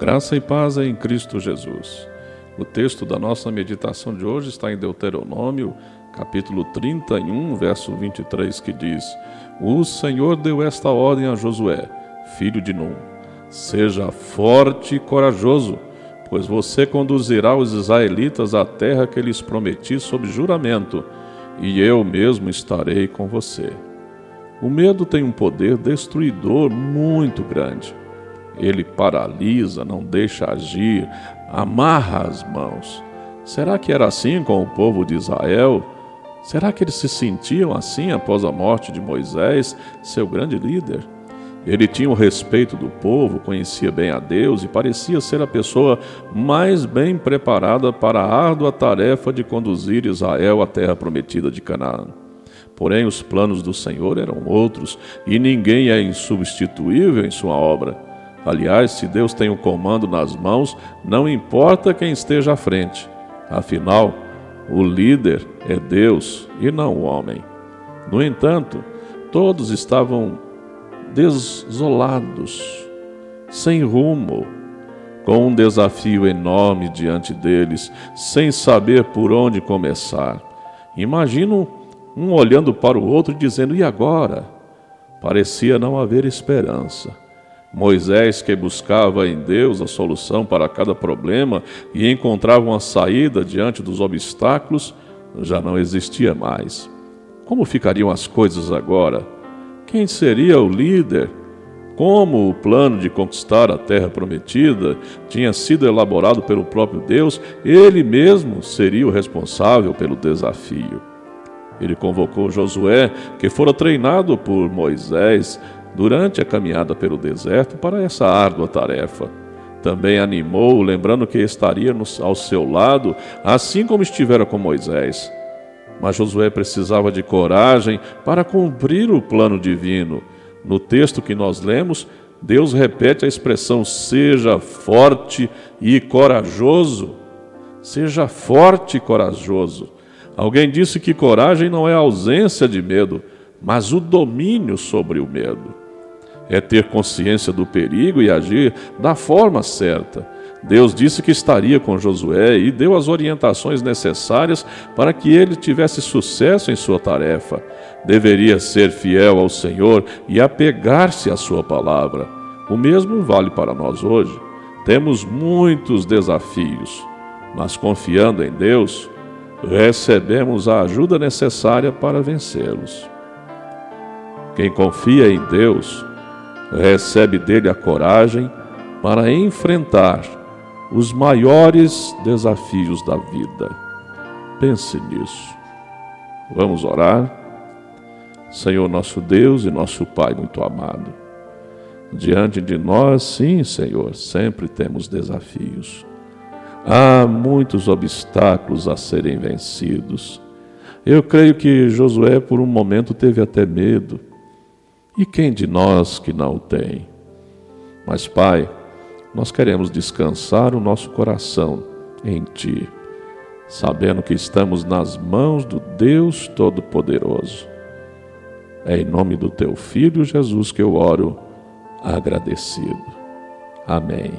Graça e paz em Cristo Jesus. O texto da nossa meditação de hoje está em Deuteronômio, capítulo 31, verso 23, que diz: O Senhor deu esta ordem a Josué, filho de Num: Seja forte e corajoso, pois você conduzirá os israelitas à terra que lhes prometi sob juramento, e eu mesmo estarei com você. O medo tem um poder destruidor muito grande. Ele paralisa, não deixa agir, amarra as mãos. Será que era assim com o povo de Israel? Será que eles se sentiam assim após a morte de Moisés, seu grande líder? Ele tinha o respeito do povo, conhecia bem a Deus e parecia ser a pessoa mais bem preparada para a árdua tarefa de conduzir Israel à terra prometida de Canaã. Porém, os planos do Senhor eram outros e ninguém é insubstituível em sua obra. Aliás, se Deus tem o comando nas mãos, não importa quem esteja à frente. Afinal, o líder é Deus e não o homem. No entanto, todos estavam desolados, sem rumo, com um desafio enorme diante deles, sem saber por onde começar. Imagino um olhando para o outro dizendo: e agora? Parecia não haver esperança. Moisés, que buscava em Deus a solução para cada problema e encontrava uma saída diante dos obstáculos, já não existia mais. Como ficariam as coisas agora? Quem seria o líder? Como o plano de conquistar a terra prometida tinha sido elaborado pelo próprio Deus, ele mesmo seria o responsável pelo desafio. Ele convocou Josué, que fora treinado por Moisés, durante a caminhada pelo deserto para essa árdua tarefa. Também animou, lembrando que estaria ao seu lado, assim como estivera com Moisés. Mas Josué precisava de coragem para cumprir o plano divino. No texto que nós lemos, Deus repete a expressão: seja forte e corajoso. Seja forte e corajoso. Alguém disse que coragem não é ausência de medo, mas o domínio sobre o medo é ter consciência do perigo e agir da forma certa. Deus disse que estaria com Josué e deu as orientações necessárias para que ele tivesse sucesso em sua tarefa. Deveria ser fiel ao Senhor e apegar-se à sua palavra. O mesmo vale para nós hoje. Temos muitos desafios, mas confiando em Deus, recebemos a ajuda necessária para vencê-los. Quem confia em Deus recebe dele a coragem para enfrentar os maiores desafios da vida. Pense nisso. Vamos orar? Senhor nosso Deus e nosso Pai muito amado, diante de nós, sim, Senhor, sempre temos desafios. Há muitos obstáculos a serem vencidos. Eu creio que Josué, por um momento, teve até medo e quem de nós que não tem? Mas, Pai, nós queremos descansar o nosso coração em Ti, sabendo que estamos nas mãos do Deus Todo-Poderoso. É em nome do Teu Filho Jesus que eu oro, agradecido. Amém.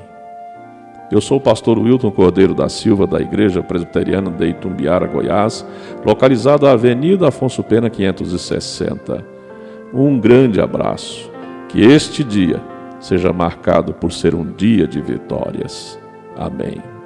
Eu sou o pastor Wilton Cordeiro da Silva, da Igreja Presbiteriana de Itumbiara, Goiás, localizado na Avenida Afonso Pena 560 um grande abraço. Que este dia seja marcado por ser um dia de vitórias. Amém.